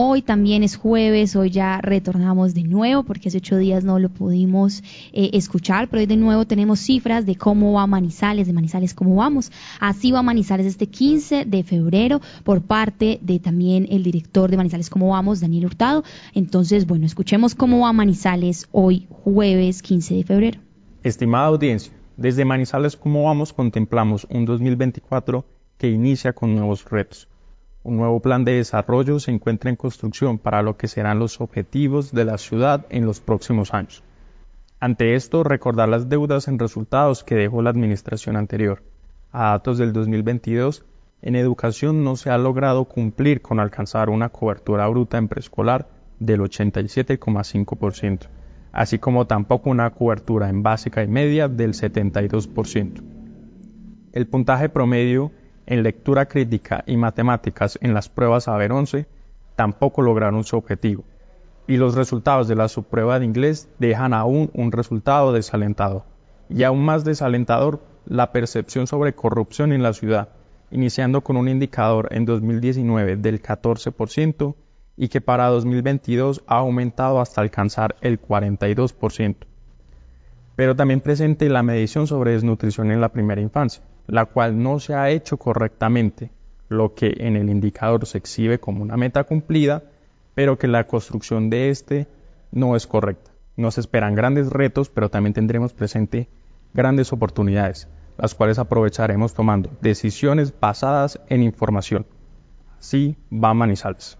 Hoy también es jueves, hoy ya retornamos de nuevo porque hace ocho días no lo pudimos eh, escuchar, pero hoy de nuevo tenemos cifras de cómo va Manizales, de Manizales cómo vamos. Así va Manizales este 15 de febrero por parte de también el director de Manizales cómo vamos, Daniel Hurtado. Entonces, bueno, escuchemos cómo va Manizales hoy jueves 15 de febrero. Estimada audiencia, desde Manizales cómo vamos contemplamos un 2024 que inicia con nuevos retos. Un nuevo plan de desarrollo se encuentra en construcción para lo que serán los objetivos de la ciudad en los próximos años. Ante esto, recordar las deudas en resultados que dejó la administración anterior. A datos del 2022, en educación no se ha logrado cumplir con alcanzar una cobertura bruta en preescolar del 87,5%, así como tampoco una cobertura en básica y media del 72%. El puntaje promedio en lectura crítica y matemáticas en las pruebas AVER 11 tampoco lograron su objetivo, y los resultados de la subprueba de inglés dejan aún un resultado desalentador. Y aún más desalentador, la percepción sobre corrupción en la ciudad, iniciando con un indicador en 2019 del 14% y que para 2022 ha aumentado hasta alcanzar el 42%. Pero también presente la medición sobre desnutrición en la primera infancia, la cual no se ha hecho correctamente, lo que en el indicador se exhibe como una meta cumplida, pero que la construcción de este no es correcta. Nos esperan grandes retos, pero también tendremos presente grandes oportunidades, las cuales aprovecharemos tomando decisiones basadas en información. Así va Manizales.